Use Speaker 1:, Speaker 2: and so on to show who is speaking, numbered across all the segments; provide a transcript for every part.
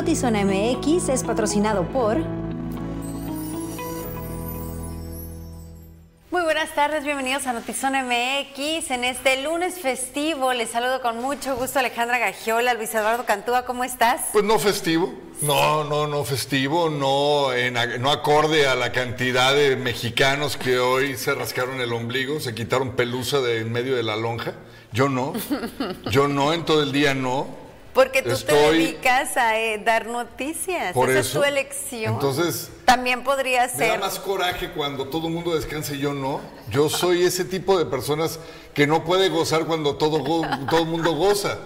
Speaker 1: Notizona MX es patrocinado por... Muy buenas tardes, bienvenidos a Notizona MX. En este lunes festivo les saludo con mucho gusto a Alejandra Gagiola, Luis Eduardo Cantúa, ¿cómo estás?
Speaker 2: Pues no festivo, no, no, no festivo, no, en, no acorde a la cantidad de mexicanos que hoy se rascaron el ombligo, se quitaron pelusa de en medio de la lonja. Yo no, yo no, en todo el día no.
Speaker 1: Porque tú te dedicas a eh, dar noticias.
Speaker 2: Por
Speaker 1: Esa
Speaker 2: eso.
Speaker 1: es tu elección.
Speaker 2: Entonces.
Speaker 1: También podría
Speaker 2: Me da
Speaker 1: ser.
Speaker 2: más coraje cuando todo el mundo descansa y yo no. Yo soy ese tipo de personas que no puede gozar cuando todo, go- todo el mundo goza.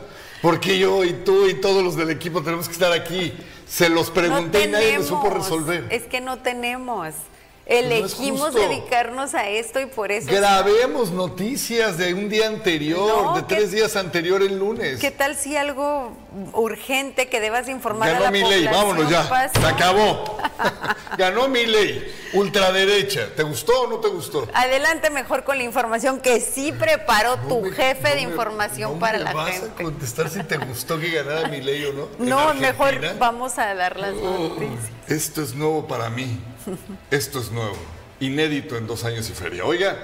Speaker 2: Porque yo y tú y todos los del equipo tenemos que estar aquí. Se los pregunté y nadie me supo resolver.
Speaker 1: Es que no tenemos.
Speaker 2: Es
Speaker 1: Elegimos dedicarnos a esto y por eso.
Speaker 2: Grabemos noticias de un día anterior,
Speaker 1: No,
Speaker 2: de
Speaker 1: ¿qué-
Speaker 2: tres días anterior el lunes.
Speaker 1: ¿Qué tal si algo urgente que debas informar a
Speaker 2: Ganó
Speaker 1: la
Speaker 2: mi ley, vámonos ya.
Speaker 1: pasó?
Speaker 2: Se acabó. Ganó mi ley. Ultraderecha. ¿Te gustó o no te gustó?
Speaker 1: Adelante mejor con la información que sí preparó tu
Speaker 2: me-
Speaker 1: jefe de
Speaker 2: me-
Speaker 1: información para
Speaker 2: me
Speaker 1: la
Speaker 2: vas
Speaker 1: gente.
Speaker 2: a contestar si te gustó que ganara mi ley o no. ¿En
Speaker 1: No, mejor vamos a dar las
Speaker 2: Oh,
Speaker 1: noticias.
Speaker 2: Esto es nuevo para mí. Esto es nuevo. Inédito en dos años y feria. Oiga,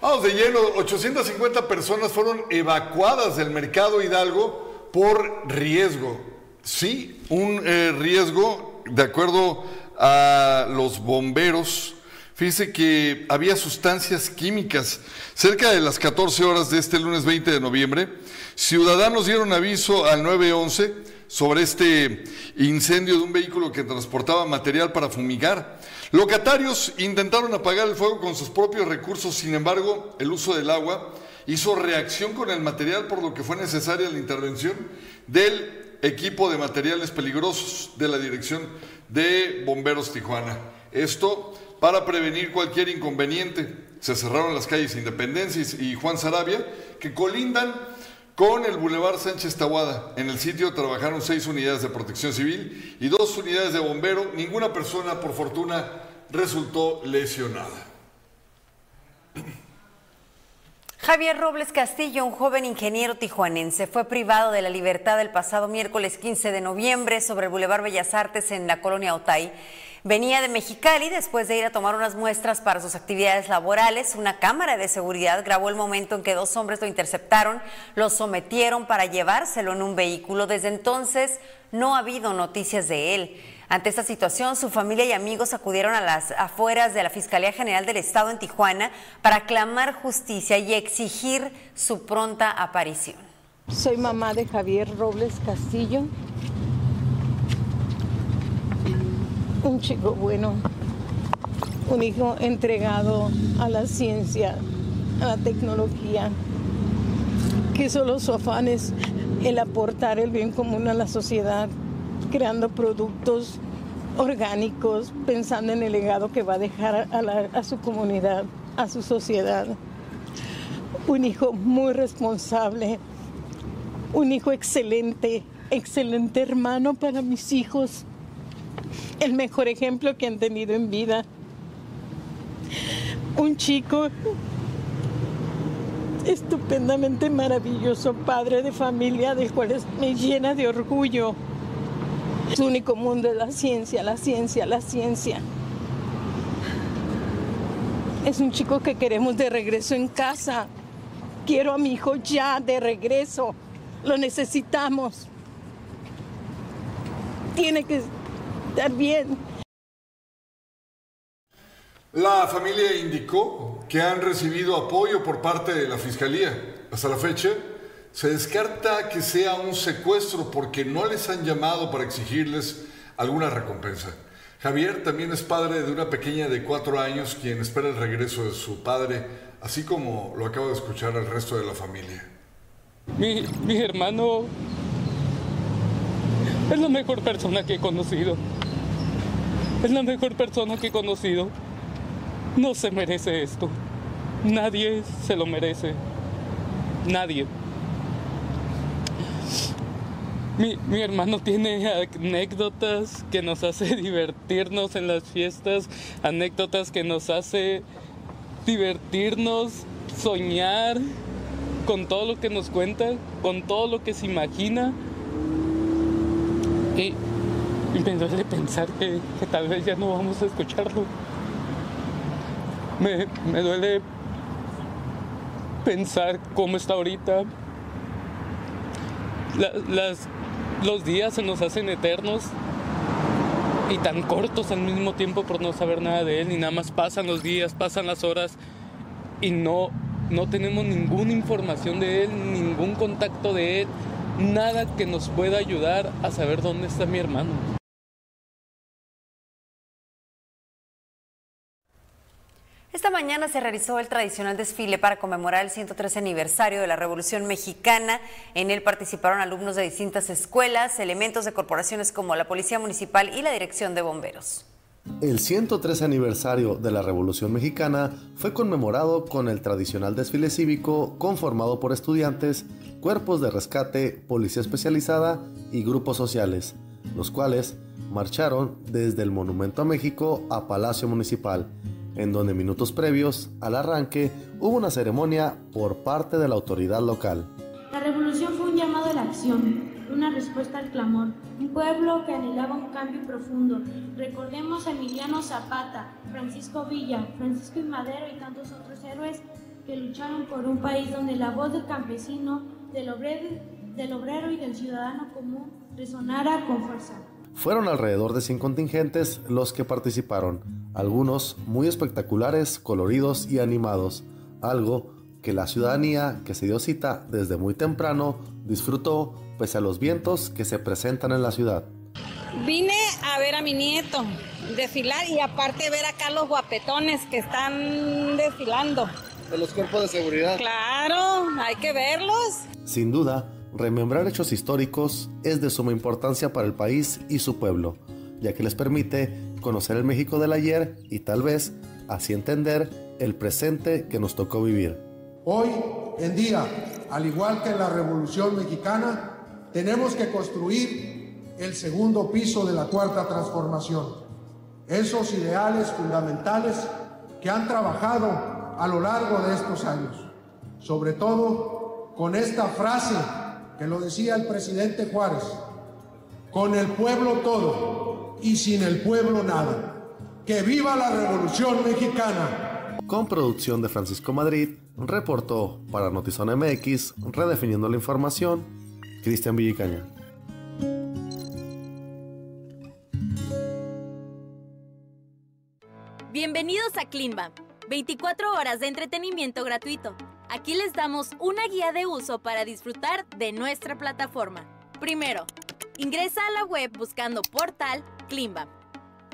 Speaker 2: vamos de lleno. 850 personas fueron evacuadas del mercado Hidalgo por riesgo. Sí, un eh, riesgo, de acuerdo a los bomberos. Fíjese que había sustancias químicas. Cerca de las 14 horas de este lunes 20 de noviembre, ciudadanos dieron aviso al 911 sobre este incendio de un vehículo que transportaba material para fumigar. Locatarios intentaron apagar el fuego con sus propios recursos, sin embargo, el uso del agua hizo reacción con el material, por lo que fue necesaria la intervención del equipo de materiales peligrosos de la Dirección de Bomberos Tijuana. Esto para prevenir cualquier inconveniente. Se cerraron las calles Independencia y Juan Sarabia, que colindan con el Boulevard Sánchez Tahuada. En el sitio trabajaron seis unidades de protección civil y dos unidades de bombero. Ninguna persona, por fortuna, resultó lesionada.
Speaker 1: Javier Robles Castillo, un joven ingeniero tijuanense, fue privado de la libertad el pasado miércoles 15 de noviembre sobre el Boulevard Bellas Artes en la colonia Otay. Venía de Mexicali después de ir a tomar unas muestras para sus actividades laborales. Una cámara de seguridad grabó el momento en que dos hombres lo interceptaron, lo sometieron para llevárselo en un vehículo. Desde entonces no ha habido noticias de él. Ante esta situación, su familia y amigos acudieron a las afueras de la Fiscalía General del Estado en Tijuana para clamar justicia y exigir su pronta aparición.
Speaker 3: Soy mamá de Javier Robles Castillo. Un chico bueno, un hijo entregado a la ciencia, a la tecnología, que solo su afán es el aportar el bien común a la sociedad, creando productos orgánicos, pensando en el legado que va a dejar a, a su comunidad, a su sociedad. Un hijo muy responsable, un hijo excelente, excelente hermano para mis hijos, el mejor ejemplo que han tenido en vida. Un chico estupendamente maravilloso, padre de familia, del cual me llena de orgullo. Su único mundo es la ciencia, la ciencia, la ciencia. Es un chico que queremos de regreso en casa. Quiero a mi hijo ya de regreso. Lo necesitamos. Tiene que estar bien.
Speaker 2: La familia indicó que han recibido apoyo por parte de la Fiscalía. Hasta la fecha, se descarta que sea un secuestro porque no les han llamado para exigirles alguna recompensa. Javier también es padre de una pequeña de cuatro años quien espera el regreso de su padre, así como lo acaba de escuchar el resto de la familia.
Speaker 4: Mi, mi hermano es la mejor persona que he conocido. Es la mejor persona que he conocido. No se merece esto. Nadie se lo merece. Nadie. Mi, mi hermano tiene anécdotas que nos hace divertirnos en las fiestas, anécdotas que nos hace divertirnos, soñar con todo lo que nos cuenta, con todo lo que se imagina. Y, me duele pensar que, tal vez ya no vamos a escucharlo. Me, me duele pensar cómo está ahorita. los días se nos hacen eternos y tan cortos al mismo tiempo por no saber nada de él, y nada más pasan los días, pasan las horas y no, no tenemos ninguna información de él, ningún contacto de él, nada que nos pueda ayudar a saber dónde está mi hermano.
Speaker 1: Esta mañana se realizó el tradicional desfile para conmemorar el 113 aniversario de la Revolución Mexicana. En él participaron alumnos de distintas escuelas, elementos de corporaciones como la Policía Municipal y la Dirección de Bomberos.
Speaker 5: El 113 aniversario de la Revolución Mexicana fue conmemorado con el tradicional desfile cívico conformado por estudiantes, cuerpos de rescate, policía especializada y grupos sociales, los cuales marcharon desde el Monumento a México a Palacio Municipal en donde minutos previos al arranque hubo una ceremonia por parte de la autoridad local.
Speaker 6: La revolución fue un llamado a la acción, una respuesta al clamor, un pueblo que anhelaba un cambio profundo. Recordemos a Emiliano Zapata, Francisco Villa, Francisco y Madero y tantos otros héroes que lucharon por un país donde la voz del campesino, del obrero, del obrero y del ciudadano común resonara con fuerza.
Speaker 5: Fueron alrededor de 100 contingentes los que participaron, algunos muy espectaculares, coloridos y animados, algo que la ciudadanía que se dio cita desde muy temprano disfrutó pese a los vientos que se presentan en la ciudad.
Speaker 7: Vine a ver a mi nieto desfilar y aparte ver acá los guapetones que están desfilando.
Speaker 8: De los cuerpos de seguridad.
Speaker 7: Claro, hay que verlos.
Speaker 5: Sin duda, Remembrar hechos históricos es de suma importancia para el país y su pueblo, ya que les permite conocer el México del ayer y tal vez así entender el presente que nos tocó vivir.
Speaker 9: Hoy en día, al igual que en la Revolución Mexicana, tenemos que construir el segundo piso de la cuarta transformación. Esos ideales fundamentales que han trabajado a lo largo de estos años. Sobre todo con esta frase que lo decía el presidente Juárez, con el pueblo todo y sin el pueblo nada. ¡Que viva la Revolución Mexicana!
Speaker 5: Con producción de Francisco Madrid, reportó para Notizón MX, redefiniendo la información, Cristian Villicaña.
Speaker 10: Bienvenidos a Climba, 24 horas de entretenimiento gratuito Aquí les damos una guía de uso para disfrutar de nuestra plataforma. Primero, ingresa a la web buscando portal Klimba.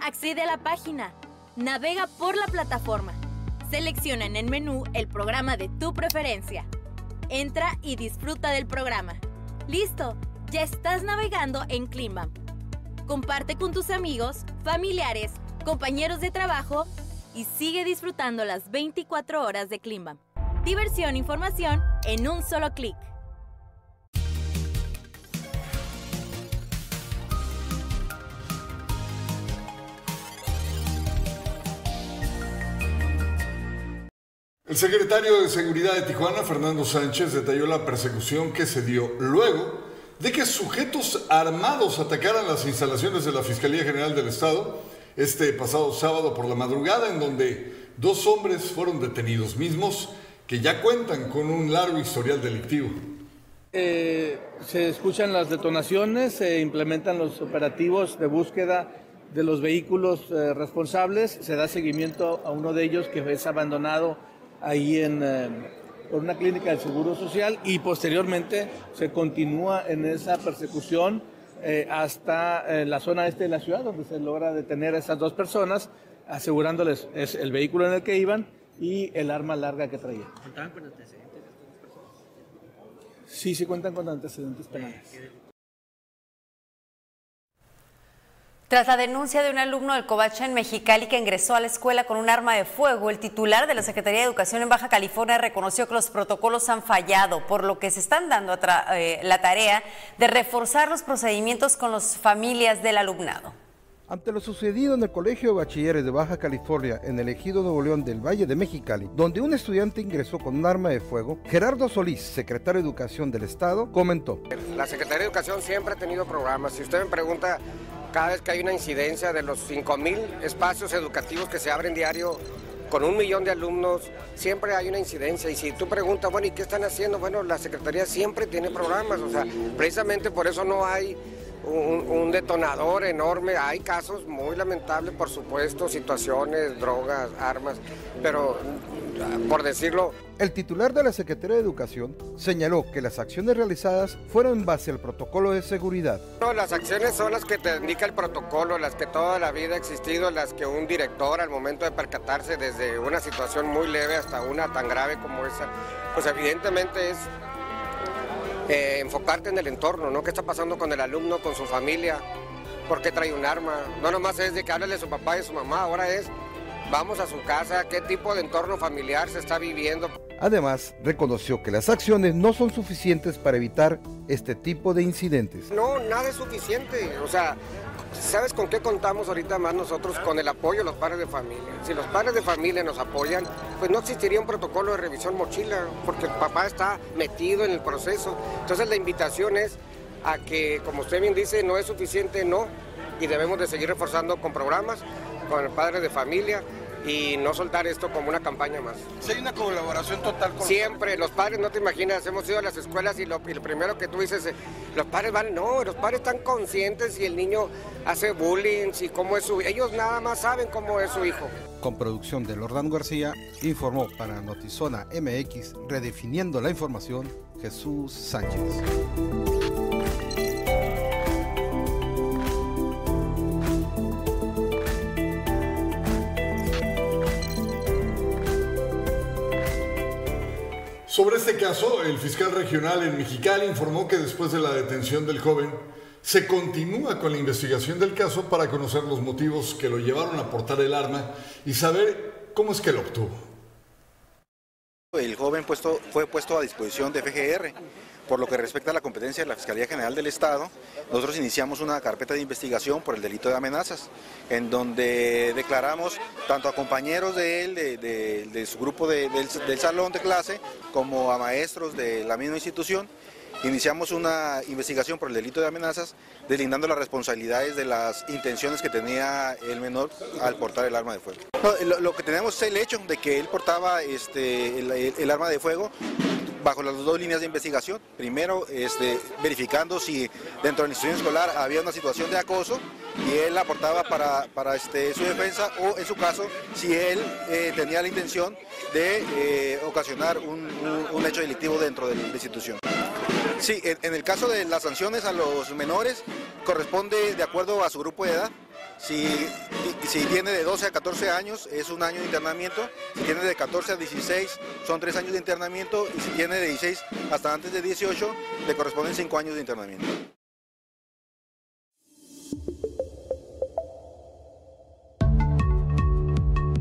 Speaker 10: Accede a la página. Navega por la plataforma. Selecciona en el menú el programa de tu preferencia. Entra y disfruta del programa. ¡Listo! Ya estás navegando en Klimba. Comparte con tus amigos, familiares, compañeros de trabajo y sigue disfrutando las 24 horas de Klimba. Diversión e información en un solo clic.
Speaker 2: El secretario de Seguridad de Tijuana, Fernando Sánchez, detalló la persecución que se dio luego de que sujetos armados atacaran las instalaciones de la Fiscalía General del Estado este pasado sábado por la madrugada, en donde dos hombres fueron detenidos mismos que ya cuentan con un largo historial delictivo.
Speaker 8: Eh, se escuchan las detonaciones, se implementan los operativos de búsqueda de los vehículos eh, responsables, se da seguimiento a uno de ellos que es abandonado ahí en, eh, por una clínica del Seguro Social y posteriormente se continúa en esa persecución hasta la zona este de la ciudad donde se logra detener a esas dos personas asegurándoles es el vehículo en el que iban y el arma larga que traía. ¿Contaban con antecedentes? Sí, sí cuentan con antecedentes penales.
Speaker 1: Tras la denuncia de un alumno del Covacha en Mexicali que ingresó a la escuela con un arma de fuego, el titular de la Secretaría de Educación en Baja California reconoció que los protocolos han fallado, por lo que se están dando eh, la tarea de reforzar los procedimientos con las familias del alumnado.
Speaker 11: Ante lo sucedido en el Colegio de Bachilleres de Baja California en el Ejido Nuevo León del Valle de Mexicali, donde un estudiante ingresó con un arma de fuego, Gerardo Solís, secretario de Educación del Estado, comentó.
Speaker 12: La Secretaría de Educación siempre ha tenido programas. Si usted me pregunta, cada vez que hay una incidencia de los 5.000 espacios educativos que se abren diario con un millón de alumnos, siempre hay una incidencia. Y si tú preguntas, bueno, ¿y qué están haciendo? Bueno, la Secretaría siempre tiene programas. O sea, precisamente por eso no hay un, detonador enorme. Hay casos muy lamentables, por supuesto, situaciones, drogas, armas, pero por decirlo...
Speaker 11: El titular de la Secretaría de Educación señaló que las acciones realizadas fueron en base al protocolo de seguridad.
Speaker 12: No, las acciones son las que te indica el protocolo, las que toda la vida ha existido, las que un director al momento de percatarse desde una situación muy leve hasta una tan grave como esa, pues evidentemente es eh, enfocarte en el entorno, ¿no? ¿Qué está pasando con el alumno, con su familia? ¿Por qué trae un arma? No nomás es de que hable de su papá y su mamá, ahora es vamos a su casa, qué tipo de entorno familiar se está viviendo.
Speaker 11: Además, reconoció que las acciones no son suficientes para evitar este tipo de incidentes.
Speaker 12: No, nada es suficiente. O sea, ¿Sabes con qué contamos ahorita más nosotros? Con el apoyo de los padres de familia. Si los padres de familia nos apoyan, pues no existiría un protocolo de revisión mochila, porque el papá está metido en el proceso. Entonces la invitación es a que, como usted bien dice, no es suficiente, no, y debemos de seguir reforzando con programas, con el padre de familia, y no soltar esto como una campaña más.
Speaker 13: Si hay una colaboración total con
Speaker 12: Siempre, los padres, no te imaginas, hemos ido a las escuelas y lo, primero que tú dices, eh, los padres van, no, los padres están conscientes si el niño hace bullying, si cómo es su ellos nada más saben cómo es su hijo.
Speaker 11: Con producción de Lordán García, informó para Notizona MX, redefiniendo la información, Jesús Sánchez.
Speaker 2: Sobre este caso, el fiscal regional en Mexicali informó que después de la detención del joven, se continúa con la investigación del caso para conocer los motivos que lo llevaron a portar el arma y saber cómo es que lo obtuvo.
Speaker 14: El joven fue puesto a disposición de FGR por lo que respecta a la competencia de la Fiscalía General del Estado, nosotros iniciamos una carpeta de investigación por el delito de amenazas, en donde declaramos tanto a compañeros de él, de, su grupo del, salón de clase, como a maestros de la misma institución. Iniciamos una investigación por el delito de amenazas, deslindando las responsabilidades de las intenciones que tenía el menor al portar el arma de fuego. lo, que tenemos es el hecho de que él portaba este, el arma de fuego bajo las dos líneas de investigación. Primero, este, verificando si dentro de la institución escolar había una situación de acoso y él aportaba para, para este, su defensa o en su caso si él eh, tenía la intención de eh, ocasionar un, hecho delictivo dentro de la institución. Sí, en el caso de las sanciones a los menores corresponde de acuerdo a su grupo de edad. Si, si tiene de 12 a 14 años es un año de internamiento, si tiene de 14 a 16 son 3 años de internamiento y si tiene de 16 hasta antes de 18 le corresponden 5 años de internamiento.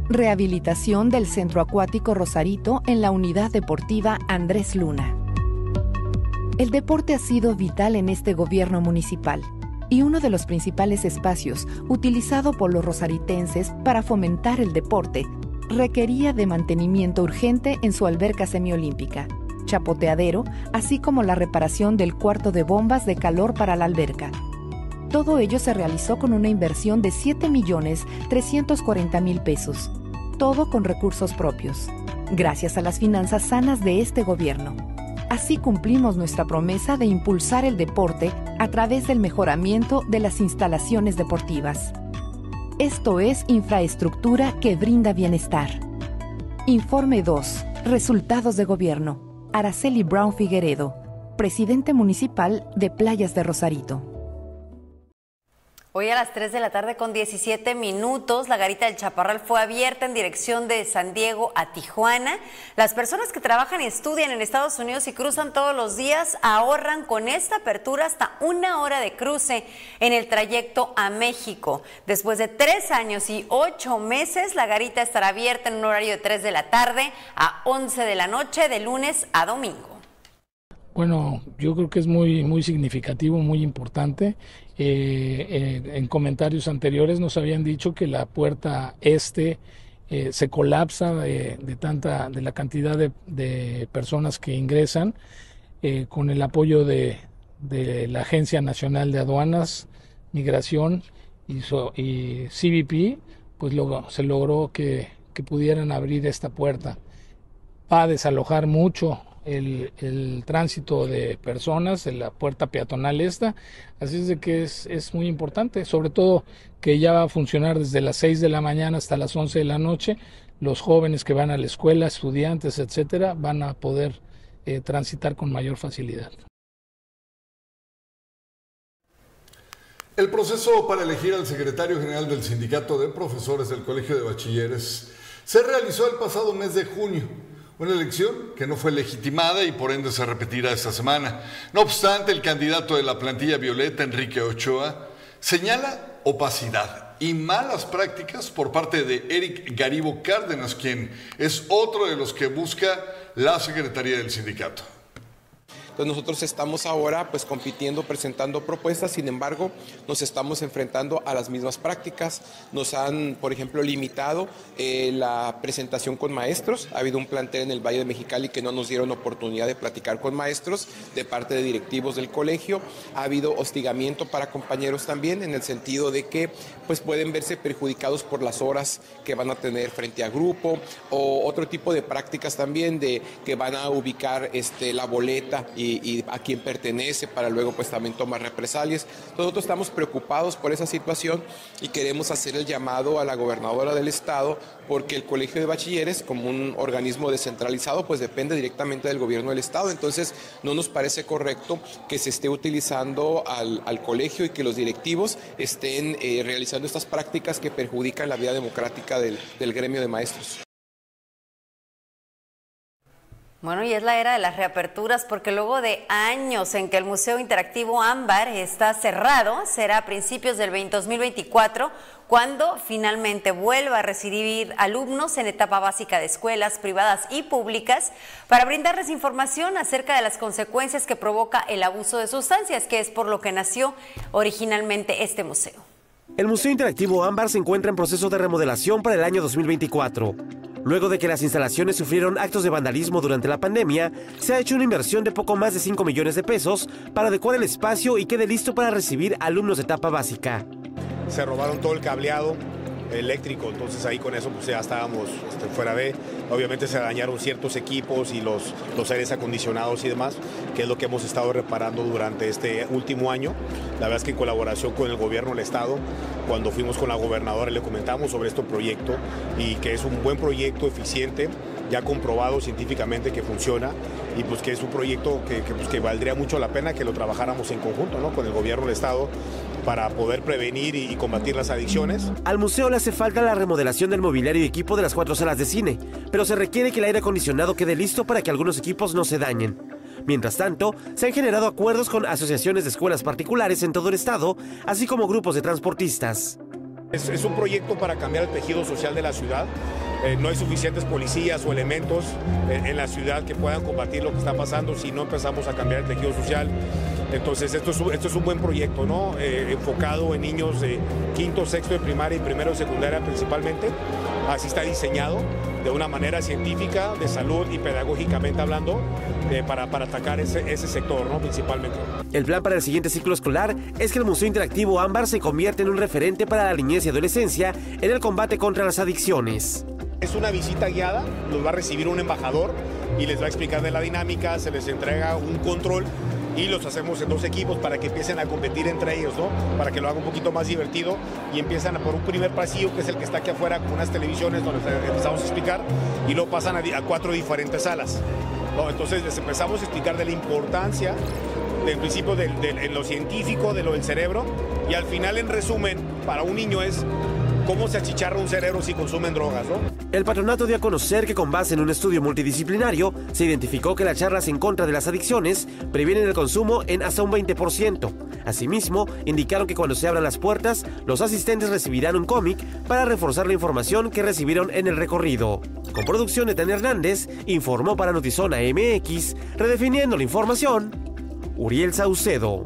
Speaker 15: Rehabilitación del Centro Acuático Rosarito en la Unidad Deportiva Andrés Luna. El deporte ha sido vital en este gobierno municipal y uno de los principales espacios utilizado por los rosaritenses para fomentar el deporte, requería de mantenimiento urgente en su alberca semiolímpica, chapoteadero, así como la reparación del cuarto de bombas de calor para la alberca. Todo ello se realizó con una inversión de 7.340.000 pesos, todo con recursos propios, gracias a las finanzas sanas de este gobierno. Así cumplimos nuestra promesa de impulsar el deporte a través del mejoramiento de las instalaciones deportivas. Esto es infraestructura que brinda bienestar. Informe 2. Resultados de gobierno. Araceli Brown Figueredo, presidente municipal de Playas de Rosarito.
Speaker 1: Hoy a las 3 de la tarde con 17 minutos, la garita del Chaparral fue abierta en dirección de San Diego a Tijuana. Las personas que trabajan y estudian en Estados Unidos y cruzan todos los días ahorran con esta apertura hasta una hora de cruce en el trayecto a México. Después de tres años y ocho meses, la garita estará abierta en un horario de 3 de la tarde a 11 de la noche de lunes a domingo.
Speaker 16: Bueno, yo creo que es muy, muy significativo, muy importante. Eh, eh, en comentarios anteriores nos habían dicho que la puerta este eh, se colapsa de, tanta, de la cantidad de, personas que ingresan con el apoyo de, la Agencia Nacional de Aduanas, Migración y, y CBP, pues luego se logró que, que pudieran abrir esta puerta. Va a desalojar mucho el, tránsito de personas en la puerta peatonal esta. Así es de que es, es, muy importante, sobre todo que ya va a funcionar desde las 6 de la mañana hasta las 11 de la noche. Los jóvenes que van a la escuela, estudiantes, etcétera, van a poder eh, transitar con mayor facilidad.
Speaker 2: El proceso para elegir al secretario general del Sindicato de Profesores del Colegio de Bachilleres se realizó el pasado mes de junio. Una elección que no fue legitimada y por ende se repetirá esta semana. No obstante, el candidato de la plantilla violeta, Enrique Ochoa, señala opacidad y malas prácticas por parte de Eric Garibo Cárdenas, quien es otro de los que busca la Secretaría del Sindicato.
Speaker 17: Entonces nosotros estamos ahora pues compitiendo, presentando propuestas, sin embargo nos estamos enfrentando a las mismas prácticas. Nos han, por ejemplo, limitado eh, la presentación con maestros. Ha habido un plantel en el Valle de Mexicali que no nos dieron oportunidad de platicar con maestros de parte de directivos del colegio. Ha habido hostigamiento para compañeros también en el sentido de que pues pueden verse perjudicados por las horas que van a tener frente a grupo o otro tipo de prácticas también de que van a ubicar este, la boleta y, a quién pertenece para luego pues también tomar represalias. Nosotros estamos preocupados por esa situación y queremos hacer el llamado a la gobernadora del estado porque el colegio de bachilleres como un organismo descentralizado pues depende directamente del gobierno del estado. Entonces no nos parece correcto que se esté utilizando al, colegio y que los directivos estén eh, realizando estas prácticas que perjudican la vida democrática del gremio de maestros.
Speaker 1: Bueno, y es la era de las reaperturas porque luego de años en que el Museo Interactivo Ámbar está cerrado, será a principios del 2024 cuando finalmente vuelva a recibir alumnos en etapa básica de escuelas privadas y públicas para brindarles información acerca de las consecuencias que provoca el abuso de sustancias, que es por lo que nació originalmente este museo.
Speaker 18: El Museo Interactivo Ámbar se encuentra en proceso de remodelación para el año 2024. Luego de que las instalaciones sufrieron actos de vandalismo durante la pandemia, se ha hecho una inversión de poco más de 5 millones de pesos para adecuar el espacio y quede listo para recibir alumnos de etapa básica.
Speaker 19: Se robaron todo el cableado, eléctrico, entonces ahí con eso pues ya estábamos este, fuera de, obviamente se dañaron ciertos equipos y los, los aires acondicionados y demás, que es lo que hemos estado reparando durante este último año. La verdad es que en colaboración con el gobierno del estado, cuando fuimos con la gobernadora le comentamos sobre este proyecto y que es un buen proyecto eficiente, ya comprobado científicamente que funciona y pues que es un proyecto que, que, pues, que valdría mucho la pena que lo trabajáramos en conjunto ¿no? con el gobierno del estado para poder prevenir y combatir las adicciones.
Speaker 18: Al museo le hace falta la remodelación del mobiliario y equipo de las cuatro salas de cine, pero se requiere que el aire acondicionado quede listo para que algunos equipos no se dañen. Mientras tanto, se han generado acuerdos con asociaciones de escuelas particulares en todo el estado, así como grupos de transportistas.
Speaker 19: Es, un proyecto para cambiar el tejido social de la ciudad. Eh, no hay suficientes policías o elementos en, la ciudad que puedan combatir lo que está pasando si no empezamos a cambiar el tejido social. Entonces, esto es, un buen proyecto, ¿no? Eh, enfocado en niños de quinto, sexto de primaria y primero de secundaria principalmente. Así está diseñado de una manera científica, de salud y pedagógicamente hablando, eh, para, para, atacar ese, ese sector, ¿no? Principalmente.
Speaker 18: El plan para el siguiente ciclo escolar es que el Museo Interactivo Ámbar se convierta en un referente para la niñez y adolescencia en el combate contra las adicciones.
Speaker 19: Es una visita guiada, los va a recibir un embajador y les va a explicar de la dinámica, se les entrega un control y los hacemos en dos equipos para que empiecen a competir entre ellos, ¿no? Para que lo hagan un poquito más divertido y empiezan a por un primer pasillo que es el que está aquí afuera con unas televisiones donde empezamos a explicar y lo pasan a, cuatro diferentes salas. Entonces les empezamos a explicar de la importancia del principio de, en lo científico, de lo del cerebro y al final en resumen para un niño es cómo se achicharra un cerebro si consumen drogas, ¿no?
Speaker 18: El patronato dio a conocer que con base en un estudio multidisciplinario se identificó que las charlas en contra de las adicciones previenen el consumo en hasta un 20%. Asimismo, indicaron que cuando se abran las puertas, los asistentes recibirán un cómic para reforzar la información que recibieron en el recorrido. Con producción de Tania Hernández, informó para Notizona MX, redefiniendo la información, Uriel Saucedo.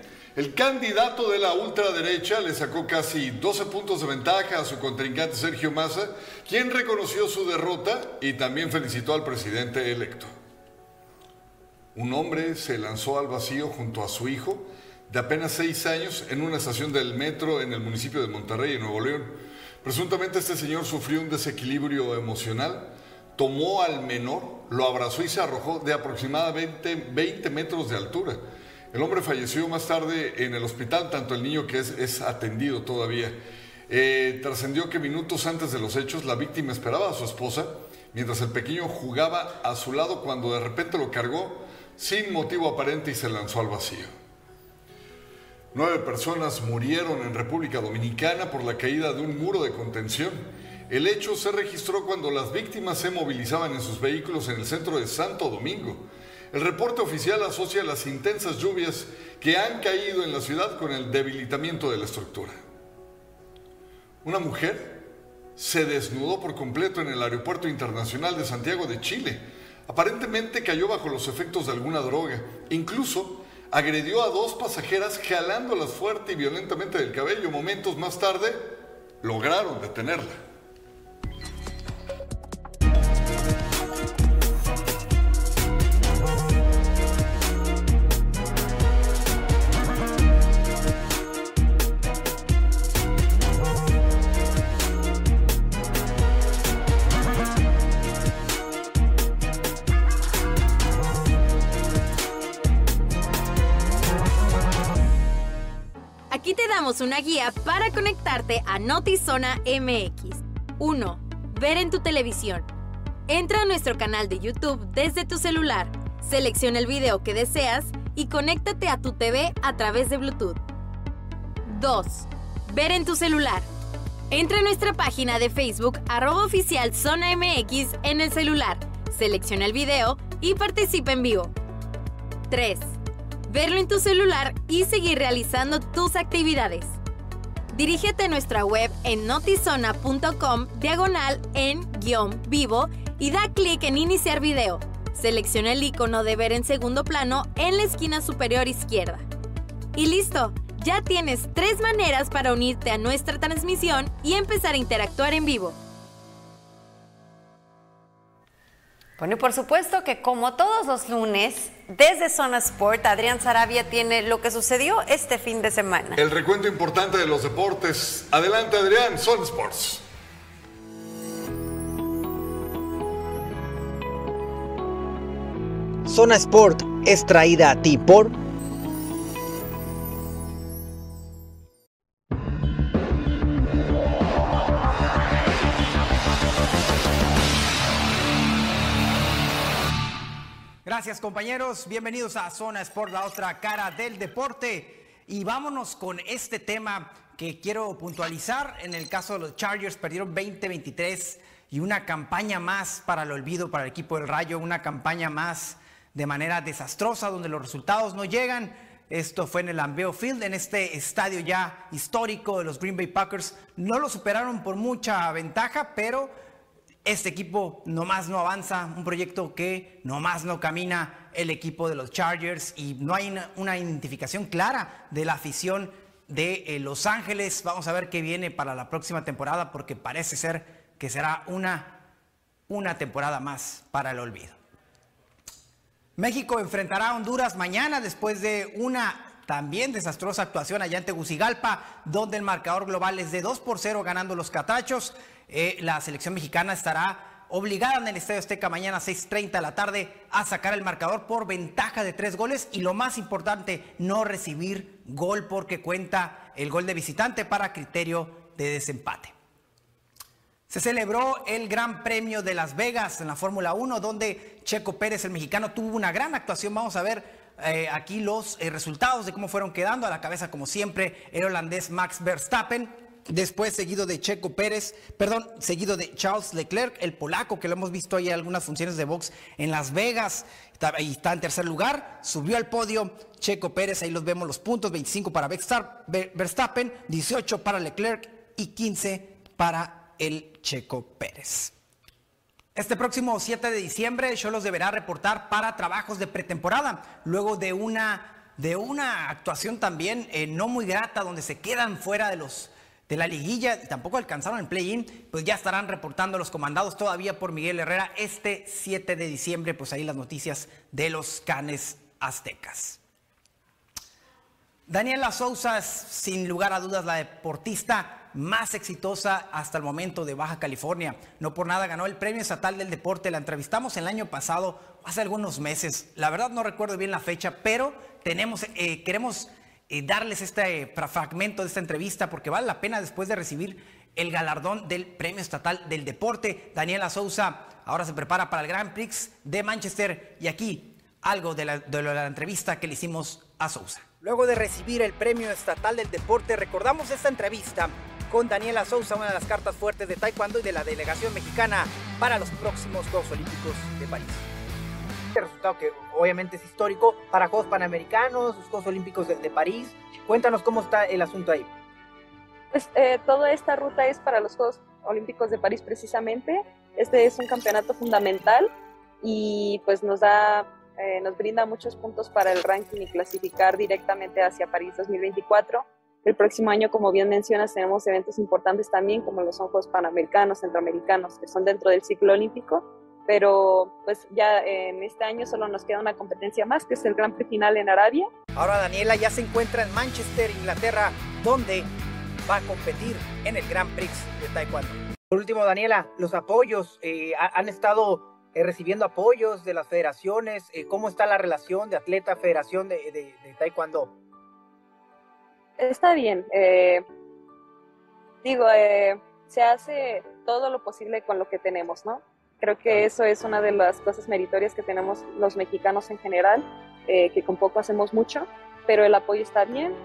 Speaker 2: El candidato de la ultraderecha le sacó casi 12 puntos de ventaja a su contrincante Sergio Massa, quien reconoció su derrota y también felicitó al presidente electo. Un hombre se lanzó al vacío junto a su hijo de apenas seis años en una estación del metro en el municipio de Monterrey, en Nuevo León. Presuntamente este señor sufrió un desequilibrio emocional, tomó al menor, lo abrazó y se arrojó de aproximadamente 20 metros de altura. El hombre falleció más tarde en el hospital, tanto el niño que es, atendido todavía. Eh, trascendió que minutos antes de los hechos la víctima esperaba a su esposa, mientras el pequeño jugaba a su lado cuando de repente lo cargó sin motivo aparente y se lanzó al vacío. Nueve personas murieron en República Dominicana por la caída de un muro de contención. El hecho se registró cuando las víctimas se movilizaban en sus vehículos en el centro de Santo Domingo. El reporte oficial asocia las intensas lluvias que han caído en la ciudad con el debilitamiento de la estructura. Una mujer se desnudó por completo en el Aeropuerto Internacional de Santiago de Chile. Aparentemente cayó bajo los efectos de alguna droga. Incluso agredió a dos pasajeras jalándolas fuerte y violentamente del cabello. Momentos más tarde lograron detenerla.
Speaker 10: Una guía para conectarte a Notizona MX. 1. Ver en tu televisión. Entra a nuestro canal de YouTube desde tu celular, selecciona el video que deseas y conéctate a tu TV a través de Bluetooth. 2. Ver en tu celular. Entra a nuestra página de Facebook arroba oficial MX en el celular, selecciona el video y participa en vivo. 3 verlo en tu celular y seguir realizando tus actividades. Dirígete a nuestra web en notizona.com diagonal en guion vivo y da clic en iniciar video. Selecciona el icono de ver en segundo plano en la esquina superior izquierda. Y listo, ya tienes tres maneras para unirte a nuestra transmisión y empezar a interactuar en vivo.
Speaker 1: Bueno, y por supuesto que como todos los lunes, desde Zona Sport, Adrián Sarabia tiene lo que sucedió este fin de semana.
Speaker 2: El recuento importante de los deportes. Adelante, Adrián, Zona Sports.
Speaker 20: Zona Sport es traída a ti por
Speaker 21: Compañeros, bienvenidos a Zona Sport, la otra cara del deporte. Y vámonos con este tema que quiero puntualizar. En el caso de los Chargers perdieron 20-23 y una campaña más para el olvido para el equipo del Rayo, una campaña más de manera desastrosa donde los resultados no llegan. Esto fue en el Ambeo Field, en este estadio ya histórico de los Green Bay Packers. No lo superaron por mucha ventaja, pero este equipo nomás no avanza, un proyecto que nomás no camina el equipo de los Chargers y no hay una, identificación clara de la afición de eh, Los Ángeles. Vamos a ver qué viene para la próxima temporada porque parece ser que será una, una temporada más para el olvido. México enfrentará a Honduras mañana después de una también desastrosa actuación allá en Tegucigalpa, donde el marcador global es de 2 por 0 ganando los catachos. Eh, la selección mexicana estará obligada en el Estadio Azteca mañana a 6.30 de la tarde a sacar el marcador por ventaja de tres goles y lo más importante, no recibir gol porque cuenta el gol de visitante para criterio de desempate. Se celebró el Gran Premio de Las Vegas en la Fórmula 1, donde Checo Pérez, el mexicano, tuvo una gran actuación. Vamos a ver eh, aquí los eh, resultados de cómo fueron quedando. A la cabeza, como siempre, el holandés Max Verstappen. Después, seguido de Checo Pérez, perdón, seguido de Charles Leclerc, el polaco, que lo hemos visto ahí en algunas funciones de box en Las Vegas. Ahí está en tercer lugar, subió al podio Checo Pérez, ahí los vemos los puntos: 25 para Verstappen, 18 para Leclerc y 15 para el Checo Pérez. Este próximo 7 de diciembre, Cholos deberá reportar para trabajos de pretemporada, luego de una, de una actuación también eh, no muy grata, donde se quedan fuera de los de la liguilla y tampoco alcanzaron el play-in, pues ya estarán reportando los comandados todavía por Miguel Herrera este 7 de diciembre, pues ahí las noticias de los canes aztecas. Daniela Sousa es sin lugar a dudas la deportista más exitosa hasta el momento de Baja California. No por nada ganó el Premio Estatal del Deporte. La entrevistamos el año pasado, hace algunos meses. La verdad no recuerdo bien la fecha, pero tenemos, eh, queremos eh, darles este eh, fragmento de esta entrevista porque vale la pena después de recibir el galardón del Premio Estatal del Deporte. Daniela Sousa ahora se prepara para el Grand Prix de Manchester y aquí algo de la, de la entrevista que le hicimos a Sousa. Luego de recibir el Premio Estatal del Deporte, recordamos esta entrevista con Daniela Sousa, una de las cartas fuertes de Taekwondo y de la delegación mexicana para los próximos Juegos Olímpicos de París. Este resultado que obviamente es histórico para Juegos Panamericanos, los Juegos Olímpicos de, París. Cuéntanos cómo está el asunto ahí.
Speaker 22: Pues eh, toda esta ruta es para los Juegos Olímpicos de París precisamente. Este es un campeonato fundamental y pues nos da, eh, nos brinda muchos puntos para el ranking y clasificar directamente hacia París 2024 el próximo año, como bien mencionas, tenemos eventos importantes también, como los son Juegos Panamericanos, Centroamericanos, que son dentro del ciclo olímpico, pero pues ya en este año solo nos queda una competencia más, que es el Gran Prix final en Arabia.
Speaker 21: Ahora Daniela ya se encuentra en Manchester, Inglaterra, donde va a competir en el Gran Prix de Taekwondo. Por último, Daniela, los apoyos, eh, han estado eh, recibiendo apoyos de las federaciones, eh, ¿cómo está la relación de atleta-federación de, de, de Taekwondo?
Speaker 22: Está bien. Eh, digo, eh, se hace todo lo posible con lo que tenemos, ¿no? Creo que eso es una de las cosas meritorias que tenemos los mexicanos en general, eh, que con poco hacemos mucho, pero el apoyo está bien.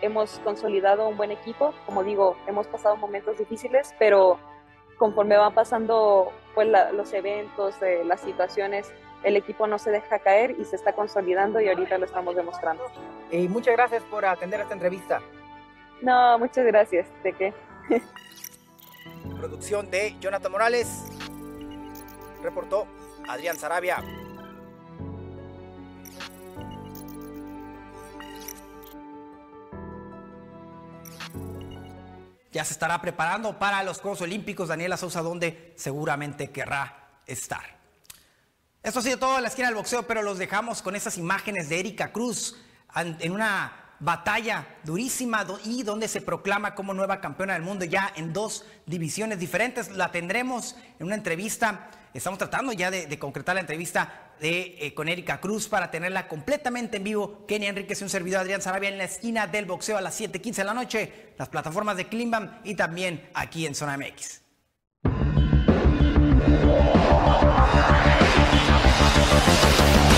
Speaker 22: hemos consolidado un buen equipo, como digo, hemos pasado momentos difíciles, pero conforme van pasando pues, los eventos, las situaciones, el equipo no se deja caer y se está consolidando y ahorita lo estamos demostrando.
Speaker 21: Y muchas gracias por atender esta entrevista.
Speaker 22: No, muchas gracias. ¿De qué?
Speaker 21: Producción de Jonathan Morales. Reportó Adrián Sarabia. Ya se estará preparando para los Juegos Olímpicos Daniela Sousa, donde seguramente querrá estar. Esto ha sido todo en la esquina del boxeo, pero los dejamos con esas imágenes de Erika Cruz en una batalla durísima y donde se proclama como nueva campeona del mundo ya en dos divisiones diferentes. La tendremos en una entrevista. Estamos tratando ya de, concretar la entrevista eh, con Erika Cruz para tenerla completamente en vivo. Kenny Enríquez y un servidor Adrián Sarabia en la esquina del boxeo a las 7:15 de la noche. Las plataformas de Klimbam y también aquí en Zona MX. Thank you.